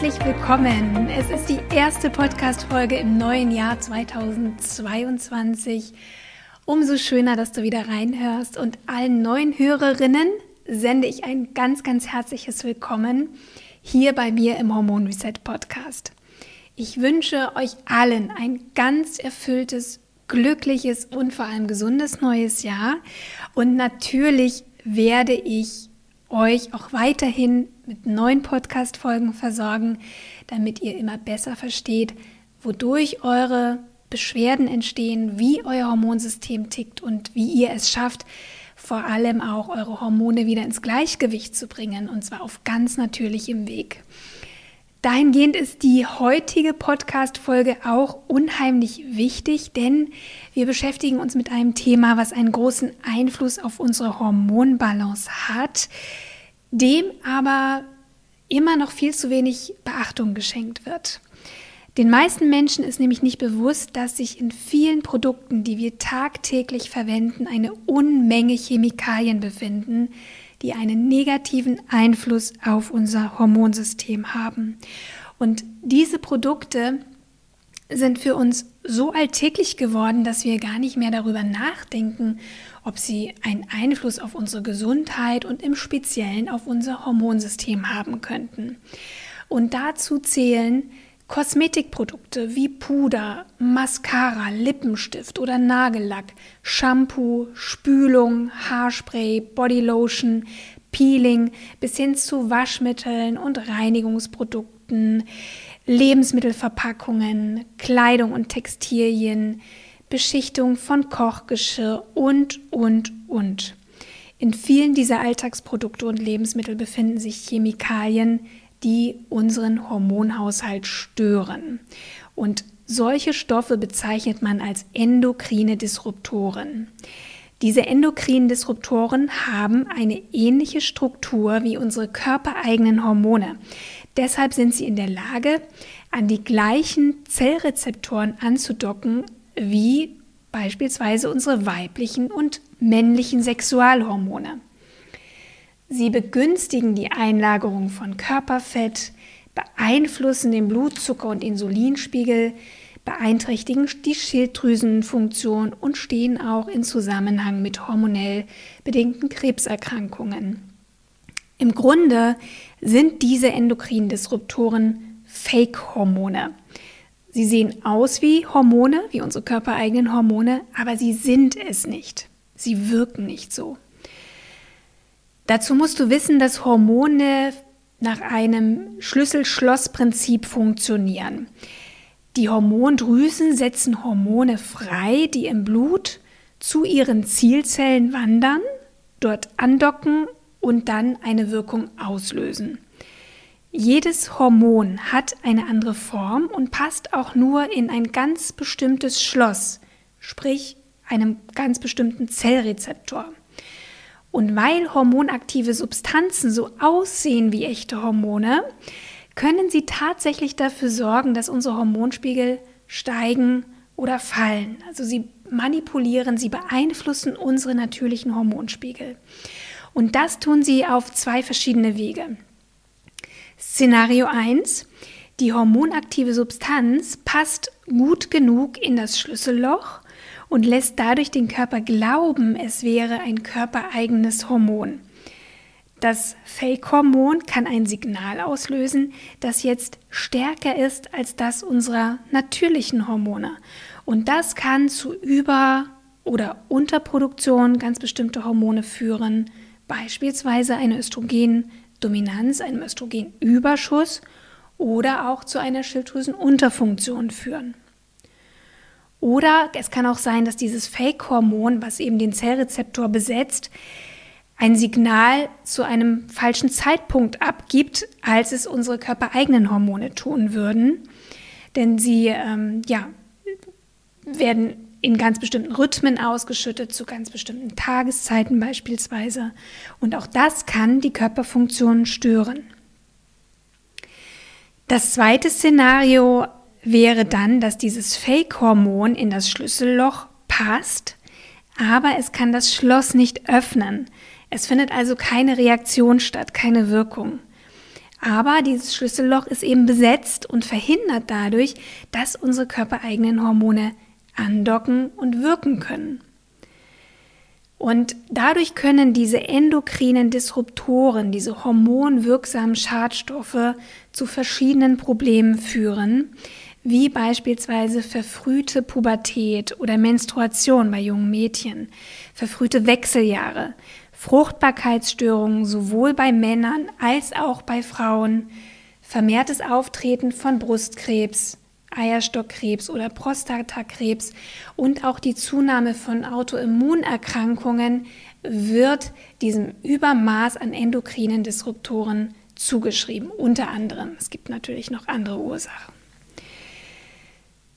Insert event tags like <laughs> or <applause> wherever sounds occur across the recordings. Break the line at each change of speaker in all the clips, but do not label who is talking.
Herzlich willkommen. Es ist die erste Podcast-Folge im neuen Jahr 2022. Umso schöner, dass du wieder reinhörst und allen neuen Hörerinnen sende ich ein ganz, ganz herzliches Willkommen hier bei mir im Hormon Reset Podcast. Ich wünsche euch allen ein ganz erfülltes, glückliches und vor allem gesundes neues Jahr. Und natürlich werde ich euch auch weiterhin mit neuen Podcast-Folgen versorgen, damit ihr immer besser versteht, wodurch eure Beschwerden entstehen, wie euer Hormonsystem tickt und wie ihr es schafft, vor allem auch eure Hormone wieder ins Gleichgewicht zu bringen und zwar auf ganz natürlichem Weg. Dahingehend ist die heutige Podcast-Folge auch unheimlich wichtig, denn wir beschäftigen uns mit einem Thema, was einen großen Einfluss auf unsere Hormonbalance hat, dem aber immer noch viel zu wenig Beachtung geschenkt wird. Den meisten Menschen ist nämlich nicht bewusst, dass sich in vielen Produkten, die wir tagtäglich verwenden, eine Unmenge Chemikalien befinden, die einen negativen Einfluss auf unser Hormonsystem haben. Und diese Produkte sind für uns so alltäglich geworden, dass wir gar nicht mehr darüber nachdenken, ob sie einen Einfluss auf unsere Gesundheit und im Speziellen auf unser Hormonsystem haben könnten. Und dazu zählen Kosmetikprodukte wie Puder, Mascara, Lippenstift oder Nagellack, Shampoo, Spülung, Haarspray, Bodylotion, Peeling bis hin zu Waschmitteln und Reinigungsprodukten, Lebensmittelverpackungen, Kleidung und Textilien, Beschichtung von Kochgeschirr und, und, und. In vielen dieser Alltagsprodukte und Lebensmittel befinden sich Chemikalien, die unseren Hormonhaushalt stören. Und solche Stoffe bezeichnet man als endokrine Disruptoren. Diese endokrinen Disruptoren haben eine ähnliche Struktur wie unsere körpereigenen Hormone. Deshalb sind sie in der Lage, an die gleichen Zellrezeptoren anzudocken wie beispielsweise unsere weiblichen und männlichen Sexualhormone. Sie begünstigen die Einlagerung von Körperfett, beeinflussen den Blutzucker- und Insulinspiegel, beeinträchtigen die Schilddrüsenfunktion und stehen auch in Zusammenhang mit hormonell bedingten Krebserkrankungen. Im Grunde sind diese endokrinen Disruptoren Fake-Hormone. Sie sehen aus wie Hormone, wie unsere körpereigenen Hormone, aber sie sind es nicht. Sie wirken nicht so. Dazu musst du wissen, dass Hormone nach einem Schlüssel-Schloss-Prinzip funktionieren. Die Hormondrüsen setzen Hormone frei, die im Blut zu ihren Zielzellen wandern, dort andocken und dann eine Wirkung auslösen. Jedes Hormon hat eine andere Form und passt auch nur in ein ganz bestimmtes Schloss, sprich einem ganz bestimmten Zellrezeptor. Und weil hormonaktive Substanzen so aussehen wie echte Hormone, können sie tatsächlich dafür sorgen, dass unsere Hormonspiegel steigen oder fallen. Also sie manipulieren, sie beeinflussen unsere natürlichen Hormonspiegel. Und das tun sie auf zwei verschiedene Wege. Szenario 1. Die hormonaktive Substanz passt gut genug in das Schlüsselloch und lässt dadurch den Körper glauben, es wäre ein körpereigenes Hormon. Das Fake-Hormon kann ein Signal auslösen, das jetzt stärker ist als das unserer natürlichen Hormone. Und das kann zu Über- oder Unterproduktion ganz bestimmter Hormone führen, beispielsweise eine Östrogendominanz, einem Östrogenüberschuss oder auch zu einer Schilddrüsenunterfunktion führen. Oder es kann auch sein, dass dieses Fake-Hormon, was eben den Zellrezeptor besetzt, ein Signal zu einem falschen Zeitpunkt abgibt, als es unsere körpereigenen Hormone tun würden. Denn sie ähm, ja, werden in ganz bestimmten Rhythmen ausgeschüttet, zu ganz bestimmten Tageszeiten beispielsweise. Und auch das kann die Körperfunktionen stören. Das zweite Szenario wäre dann, dass dieses Fake-Hormon in das Schlüsselloch passt, aber es kann das Schloss nicht öffnen. Es findet also keine Reaktion statt, keine Wirkung. Aber dieses Schlüsselloch ist eben besetzt und verhindert dadurch, dass unsere körpereigenen Hormone andocken und wirken können. Und dadurch können diese endokrinen Disruptoren, diese hormonwirksamen Schadstoffe zu verschiedenen Problemen führen, wie beispielsweise verfrühte Pubertät oder Menstruation bei jungen Mädchen, verfrühte Wechseljahre, Fruchtbarkeitsstörungen sowohl bei Männern als auch bei Frauen, vermehrtes Auftreten von Brustkrebs, Eierstockkrebs oder Prostatakrebs und auch die Zunahme von Autoimmunerkrankungen wird diesem Übermaß an endokrinen Disruptoren zugeschrieben, unter anderem. Es gibt natürlich noch andere Ursachen.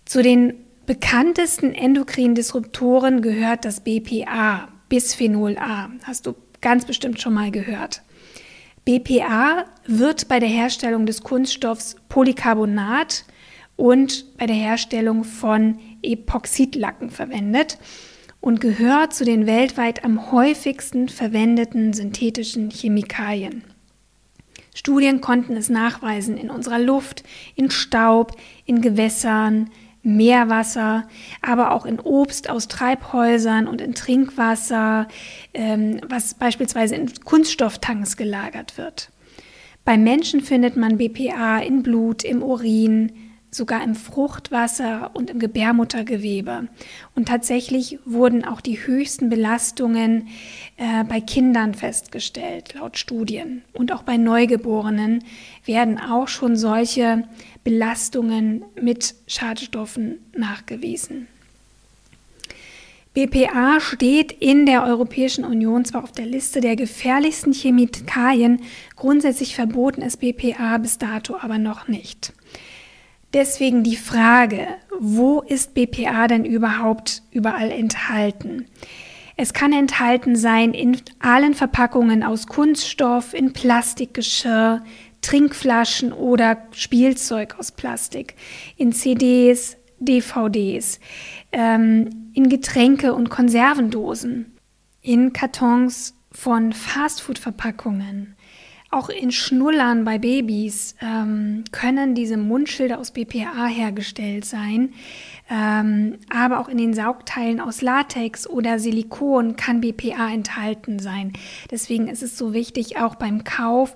Zu den bekanntesten endokrinen Disruptoren gehört das BPA, Bisphenol A. Hast du ganz bestimmt schon mal gehört. BPA wird bei der Herstellung des Kunststoffs Polycarbonat und bei der Herstellung von Epoxidlacken verwendet und gehört zu den weltweit am häufigsten verwendeten synthetischen Chemikalien. Studien konnten es nachweisen in unserer Luft, in Staub, in Gewässern, Meerwasser, aber auch in Obst aus Treibhäusern und in Trinkwasser, ähm, was beispielsweise in Kunststofftanks gelagert wird. Beim Menschen findet man BPA in Blut, im Urin, sogar im Fruchtwasser und im Gebärmuttergewebe. Und tatsächlich wurden auch die höchsten Belastungen äh, bei Kindern festgestellt, laut Studien. Und auch bei Neugeborenen werden auch schon solche Belastungen mit Schadstoffen nachgewiesen. BPA steht in der Europäischen Union zwar auf der Liste der gefährlichsten Chemikalien, grundsätzlich verboten ist BPA bis dato aber noch nicht. Deswegen die Frage, wo ist BPA denn überhaupt überall enthalten? Es kann enthalten sein in allen Verpackungen aus Kunststoff, in Plastikgeschirr, Trinkflaschen oder Spielzeug aus Plastik, in CDs, DVDs, ähm, in Getränke und Konservendosen, in Kartons von Fastfood-Verpackungen. Auch in Schnullern bei Babys ähm, können diese Mundschilder aus BPA hergestellt sein. Ähm, aber auch in den Saugteilen aus Latex oder Silikon kann BPA enthalten sein. Deswegen ist es so wichtig, auch beim Kauf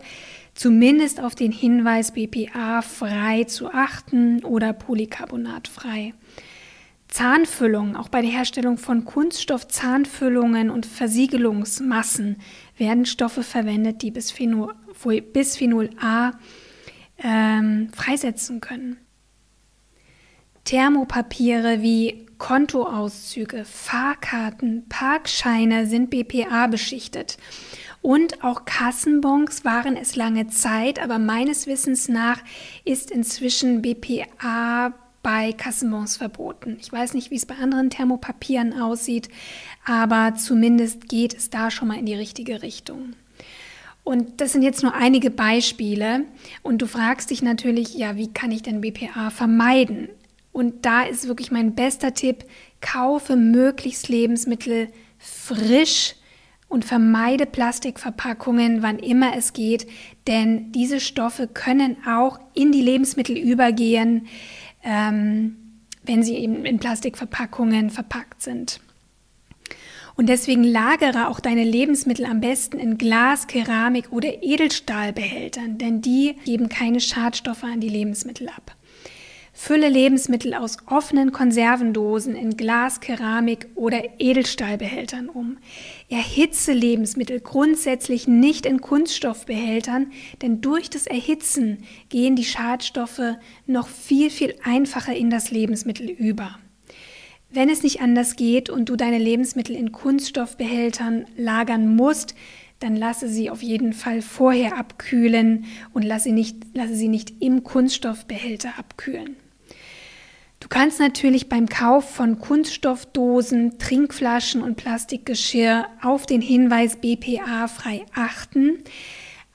zumindest auf den Hinweis BPA frei zu achten oder Polycarbonat frei. Zahnfüllungen, auch bei der Herstellung von Kunststoffzahnfüllungen und Versiegelungsmassen werden Stoffe verwendet, die Bisphenol, Bisphenol A ähm, freisetzen können. Thermopapiere wie Kontoauszüge, Fahrkarten, Parkscheine sind BPA beschichtet und auch Kassenbons waren es lange Zeit, aber meines Wissens nach ist inzwischen BPA bei Kassenbons verboten. Ich weiß nicht, wie es bei anderen Thermopapieren aussieht, aber zumindest geht es da schon mal in die richtige Richtung. Und das sind jetzt nur einige Beispiele. Und du fragst dich natürlich, ja, wie kann ich denn BPA vermeiden? Und da ist wirklich mein bester Tipp, kaufe möglichst Lebensmittel frisch und vermeide Plastikverpackungen, wann immer es geht, denn diese Stoffe können auch in die Lebensmittel übergehen, ähm, wenn sie eben in Plastikverpackungen verpackt sind. Und deswegen lagere auch deine Lebensmittel am besten in Glas, Keramik oder Edelstahlbehältern, denn die geben keine Schadstoffe an die Lebensmittel ab. Fülle Lebensmittel aus offenen Konservendosen in Glas, Keramik oder Edelstahlbehältern um. Erhitze Lebensmittel grundsätzlich nicht in Kunststoffbehältern, denn durch das Erhitzen gehen die Schadstoffe noch viel, viel einfacher in das Lebensmittel über. Wenn es nicht anders geht und du deine Lebensmittel in Kunststoffbehältern lagern musst, dann lasse sie auf jeden Fall vorher abkühlen und lasse, nicht, lasse sie nicht im Kunststoffbehälter abkühlen. Du kannst natürlich beim Kauf von Kunststoffdosen, Trinkflaschen und Plastikgeschirr auf den Hinweis BPA frei achten,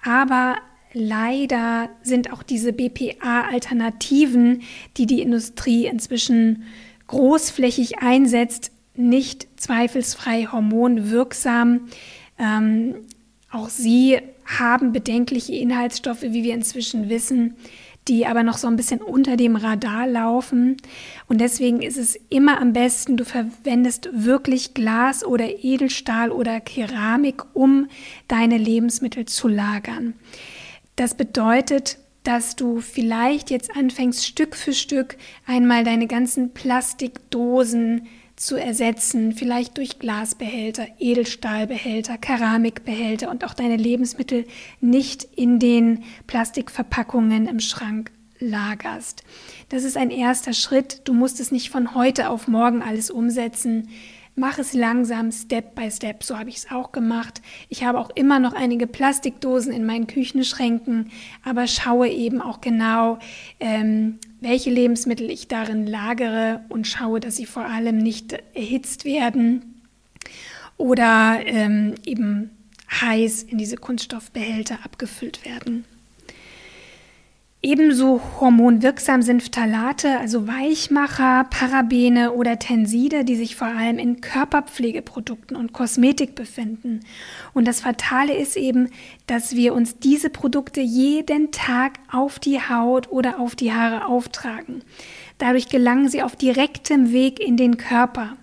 aber leider sind auch diese BPA-Alternativen, die die Industrie inzwischen großflächig einsetzt, nicht zweifelsfrei hormonwirksam. Ähm, auch sie haben bedenkliche Inhaltsstoffe, wie wir inzwischen wissen, die aber noch so ein bisschen unter dem Radar laufen. Und deswegen ist es immer am besten, du verwendest wirklich Glas oder Edelstahl oder Keramik, um deine Lebensmittel zu lagern. Das bedeutet, dass du vielleicht jetzt anfängst, Stück für Stück einmal deine ganzen Plastikdosen zu ersetzen, vielleicht durch Glasbehälter, Edelstahlbehälter, Keramikbehälter und auch deine Lebensmittel nicht in den Plastikverpackungen im Schrank lagerst. Das ist ein erster Schritt. Du musst es nicht von heute auf morgen alles umsetzen. Mach es langsam, Step by Step. So habe ich es auch gemacht. Ich habe auch immer noch einige Plastikdosen in meinen Küchenschränken, aber schaue eben auch genau, ähm, welche Lebensmittel ich darin lagere und schaue, dass sie vor allem nicht erhitzt werden oder ähm, eben heiß in diese Kunststoffbehälter abgefüllt werden. Ebenso hormonwirksam sind Phthalate, also Weichmacher, Parabene oder Tenside, die sich vor allem in Körperpflegeprodukten und Kosmetik befinden. Und das Fatale ist eben, dass wir uns diese Produkte jeden Tag auf die Haut oder auf die Haare auftragen. Dadurch gelangen sie auf direktem Weg in den Körper.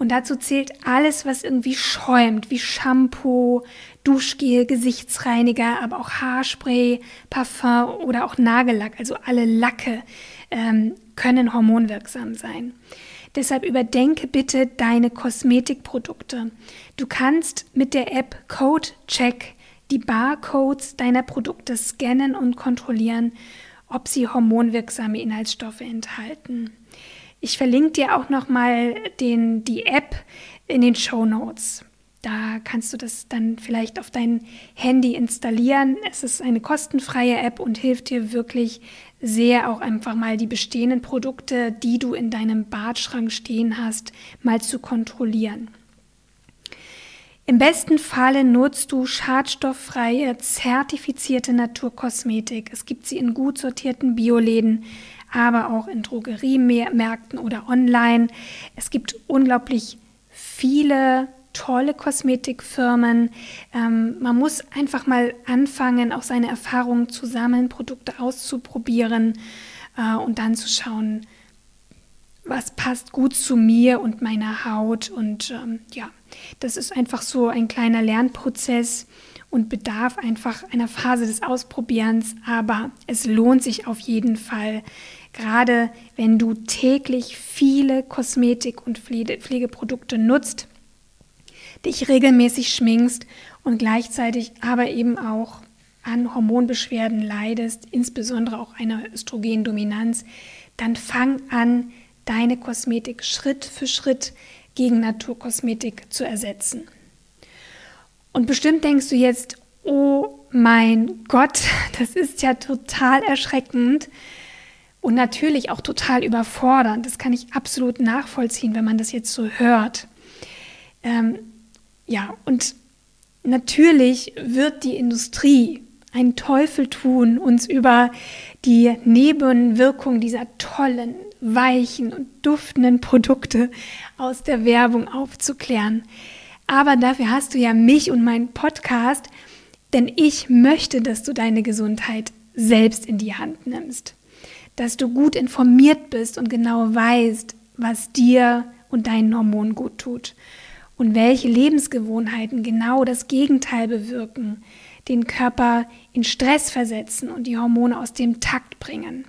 Und dazu zählt alles, was irgendwie schäumt, wie Shampoo, Duschgel, Gesichtsreiniger, aber auch Haarspray, Parfum oder auch Nagellack. Also alle Lacke ähm, können hormonwirksam sein. Deshalb überdenke bitte deine Kosmetikprodukte. Du kannst mit der App Code Check die Barcodes deiner Produkte scannen und kontrollieren, ob sie hormonwirksame Inhaltsstoffe enthalten. Ich verlinke dir auch nochmal die App in den Show Notes. Da kannst du das dann vielleicht auf dein Handy installieren. Es ist eine kostenfreie App und hilft dir wirklich sehr, auch einfach mal die bestehenden Produkte, die du in deinem Badschrank stehen hast, mal zu kontrollieren. Im besten Falle nutzt du schadstofffreie, zertifizierte Naturkosmetik. Es gibt sie in gut sortierten Bioläden, aber auch in Drogeriemärkten oder online. Es gibt unglaublich viele tolle Kosmetikfirmen. Ähm, man muss einfach mal anfangen, auch seine Erfahrungen zu sammeln, Produkte auszuprobieren äh, und dann zu schauen, was passt gut zu mir und meiner Haut. Und ähm, ja, das ist einfach so ein kleiner Lernprozess und bedarf einfach einer Phase des Ausprobierens, aber es lohnt sich auf jeden Fall, gerade wenn du täglich viele Kosmetik- und Pflegeprodukte nutzt, dich regelmäßig schminkst und gleichzeitig aber eben auch an Hormonbeschwerden leidest, insbesondere auch einer Östrogendominanz, dann fang an, deine Kosmetik Schritt für Schritt gegen Naturkosmetik zu ersetzen. Und bestimmt denkst du jetzt, oh mein Gott, <laughs> das ist ja total erschreckend und natürlich auch total überfordernd. Das kann ich absolut nachvollziehen, wenn man das jetzt so hört. Ähm, ja, und natürlich wird die Industrie einen Teufel tun, uns über die Nebenwirkung dieser tollen, weichen und duftenden Produkte aus der Werbung aufzuklären. Aber dafür hast du ja mich und meinen Podcast, denn ich möchte, dass du deine Gesundheit selbst in die Hand nimmst, dass du gut informiert bist und genau weißt, was dir und deinen Hormonen gut tut und welche Lebensgewohnheiten genau das Gegenteil bewirken, den Körper in Stress versetzen und die Hormone aus dem Takt bringen.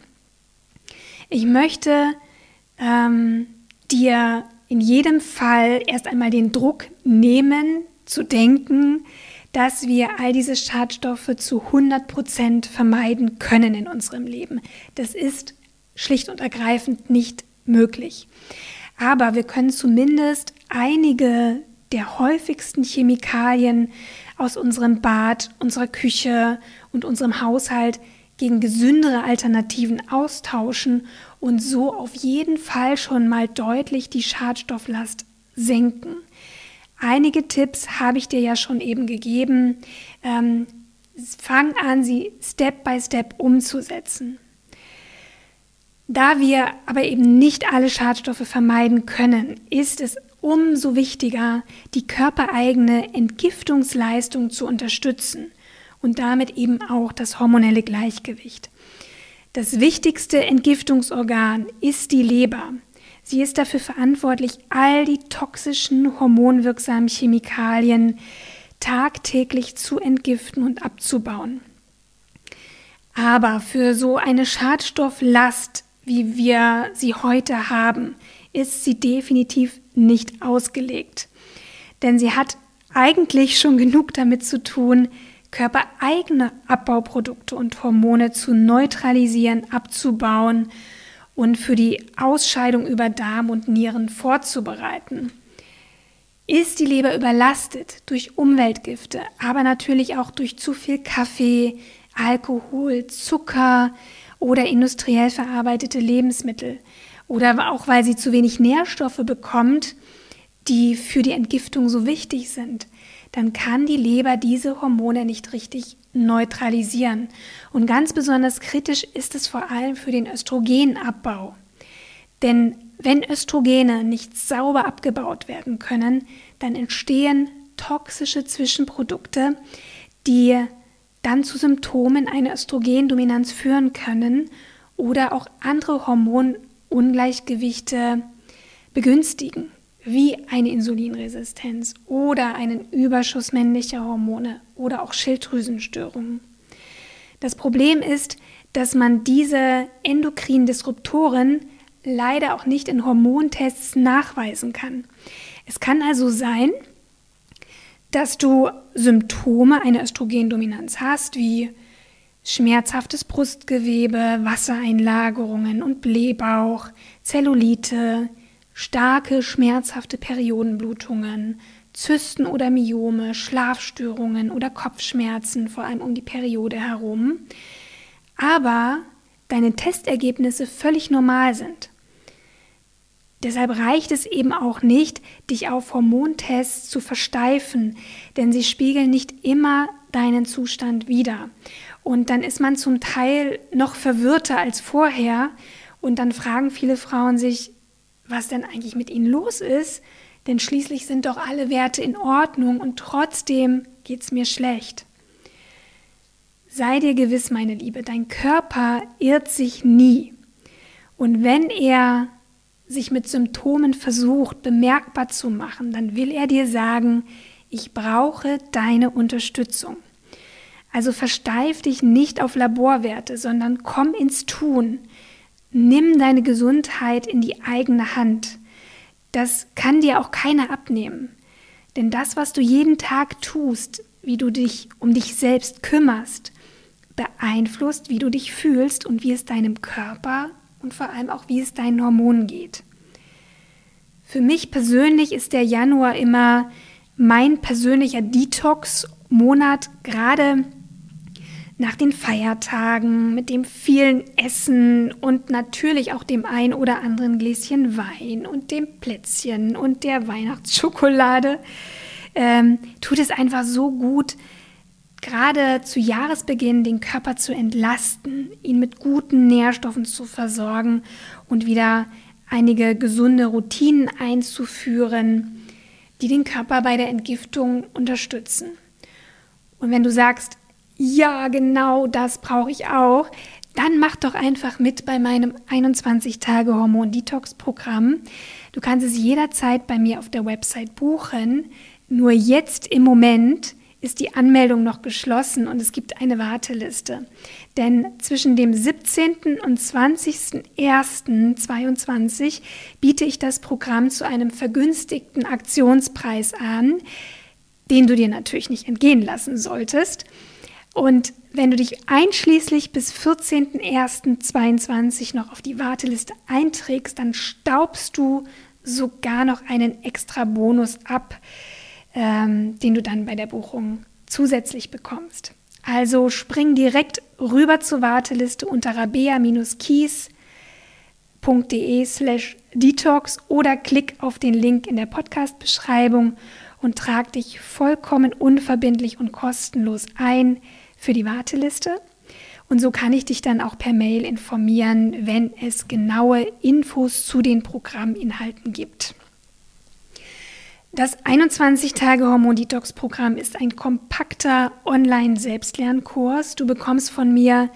Ich möchte ähm, dir in jedem Fall erst einmal den Druck nehmen, zu denken, dass wir all diese Schadstoffe zu 100 Prozent vermeiden können in unserem Leben. Das ist schlicht und ergreifend nicht möglich. Aber wir können zumindest einige der häufigsten Chemikalien aus unserem Bad, unserer Küche und unserem Haushalt gegen gesündere Alternativen austauschen und so auf jeden Fall schon mal deutlich die Schadstofflast senken. Einige Tipps habe ich dir ja schon eben gegeben. Ähm, fang an, sie Step by Step umzusetzen. Da wir aber eben nicht alle Schadstoffe vermeiden können, ist es umso wichtiger, die körpereigene Entgiftungsleistung zu unterstützen und damit eben auch das hormonelle Gleichgewicht. Das wichtigste Entgiftungsorgan ist die Leber. Sie ist dafür verantwortlich, all die toxischen, hormonwirksamen Chemikalien tagtäglich zu entgiften und abzubauen. Aber für so eine Schadstofflast, wie wir sie heute haben, ist sie definitiv nicht ausgelegt. Denn sie hat eigentlich schon genug damit zu tun, körpereigene Abbauprodukte und Hormone zu neutralisieren, abzubauen und für die Ausscheidung über Darm und Nieren vorzubereiten. Ist die Leber überlastet durch Umweltgifte, aber natürlich auch durch zu viel Kaffee, Alkohol, Zucker oder industriell verarbeitete Lebensmittel oder auch weil sie zu wenig Nährstoffe bekommt, die für die Entgiftung so wichtig sind, dann kann die Leber diese Hormone nicht richtig neutralisieren. Und ganz besonders kritisch ist es vor allem für den Östrogenabbau. Denn wenn Östrogene nicht sauber abgebaut werden können, dann entstehen toxische Zwischenprodukte, die dann zu Symptomen einer Östrogendominanz führen können oder auch andere Hormonungleichgewichte begünstigen wie eine Insulinresistenz oder einen Überschuss männlicher Hormone oder auch Schilddrüsenstörungen. Das Problem ist, dass man diese endokrinen Disruptoren leider auch nicht in Hormontests nachweisen kann. Es kann also sein, dass du Symptome einer Östrogendominanz hast, wie schmerzhaftes Brustgewebe, Wassereinlagerungen und Blähbauch, Zellulite, starke, schmerzhafte Periodenblutungen, Zysten oder Myome, Schlafstörungen oder Kopfschmerzen, vor allem um die Periode herum, aber deine Testergebnisse völlig normal sind. Deshalb reicht es eben auch nicht, dich auf Hormontests zu versteifen, denn sie spiegeln nicht immer deinen Zustand wider. Und dann ist man zum Teil noch verwirrter als vorher und dann fragen viele Frauen sich, was denn eigentlich mit ihnen los ist, denn schließlich sind doch alle Werte in Ordnung und trotzdem geht es mir schlecht. Sei dir gewiss, meine Liebe, dein Körper irrt sich nie. Und wenn er sich mit Symptomen versucht, bemerkbar zu machen, dann will er dir sagen, ich brauche deine Unterstützung. Also versteif dich nicht auf Laborwerte, sondern komm ins Tun. Nimm deine Gesundheit in die eigene Hand. Das kann dir auch keiner abnehmen. Denn das, was du jeden Tag tust, wie du dich um dich selbst kümmerst, beeinflusst, wie du dich fühlst und wie es deinem Körper und vor allem auch wie es deinen Hormonen geht. Für mich persönlich ist der Januar immer mein persönlicher Detox-Monat, gerade nach den Feiertagen mit dem vielen Essen und natürlich auch dem ein oder anderen Gläschen Wein und dem Plätzchen und der Weihnachtsschokolade, ähm, tut es einfach so gut, gerade zu Jahresbeginn den Körper zu entlasten, ihn mit guten Nährstoffen zu versorgen und wieder einige gesunde Routinen einzuführen, die den Körper bei der Entgiftung unterstützen. Und wenn du sagst, ja, genau das brauche ich auch, dann mach doch einfach mit bei meinem 21-Tage-Hormon-Detox-Programm. Du kannst es jederzeit bei mir auf der Website buchen. Nur jetzt im Moment ist die Anmeldung noch geschlossen und es gibt eine Warteliste. Denn zwischen dem 17. und 20.01.2022 biete ich das Programm zu einem vergünstigten Aktionspreis an, den du dir natürlich nicht entgehen lassen solltest. Und wenn du dich einschließlich bis 14.01.22 noch auf die Warteliste einträgst, dann staubst du sogar noch einen extra Bonus ab. ähm, den du dann bei der Buchung zusätzlich bekommst. Also spring direkt rüber zur Warteliste unter rabea-kies.de slash detox oder klick auf den Link in der Podcast-Beschreibung und trag dich vollkommen unverbindlich und kostenlos ein für die Warteliste. Und so kann ich dich dann auch per Mail informieren, wenn es genaue Infos zu den Programminhalten gibt. Das 21-Tage-Hormon-Detox-Programm ist ein kompakter Online-Selbstlernkurs. Du bekommst von mir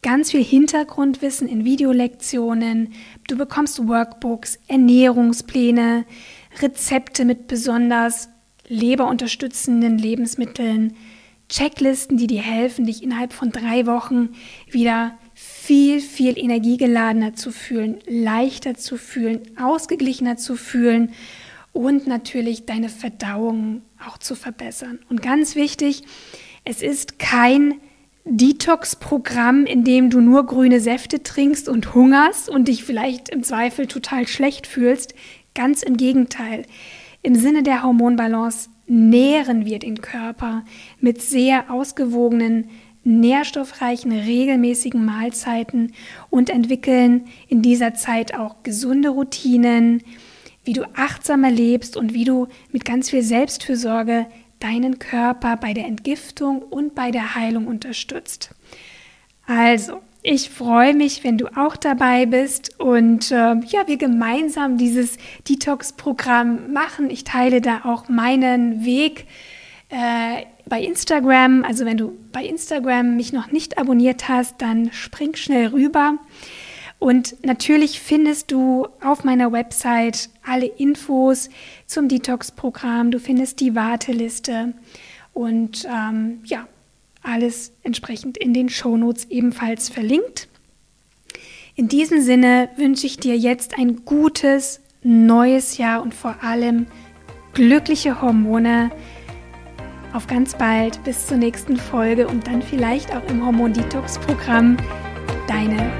ganz viel Hintergrundwissen in Videolektionen. Du bekommst Workbooks, Ernährungspläne, Rezepte mit besonders leberunterstützenden Lebensmitteln, Checklisten, die dir helfen, dich innerhalb von drei Wochen wieder viel, viel energiegeladener zu fühlen, leichter zu fühlen, ausgeglichener zu fühlen und natürlich deine Verdauung auch zu verbessern. Und ganz wichtig, es ist kein Detox-Programm, in dem du nur grüne Säfte trinkst und hungerst und dich vielleicht im Zweifel total schlecht fühlst. Ganz im Gegenteil. Im Sinne der Hormonbalance nähren wir den Körper mit sehr ausgewogenen, nährstoffreichen, regelmäßigen Mahlzeiten und entwickeln in dieser Zeit auch gesunde Routinen, wie du achtsamer lebst und wie du mit ganz viel Selbstfürsorge deinen Körper bei der Entgiftung und bei der Heilung unterstützt. Also, ich freue mich, wenn du auch dabei bist und äh, ja, wir gemeinsam dieses Detox-Programm machen. Ich teile da auch meinen Weg äh, bei Instagram. Also wenn du bei Instagram mich noch nicht abonniert hast, dann spring schnell rüber. Und natürlich findest du auf meiner Website alle Infos zum Detox-Programm. Du findest die Warteliste und ähm, ja, alles entsprechend in den Shownotes ebenfalls verlinkt. In diesem Sinne wünsche ich dir jetzt ein gutes neues Jahr und vor allem glückliche Hormone. Auf ganz bald, bis zur nächsten Folge und dann vielleicht auch im Hormon-Detox-Programm. Deine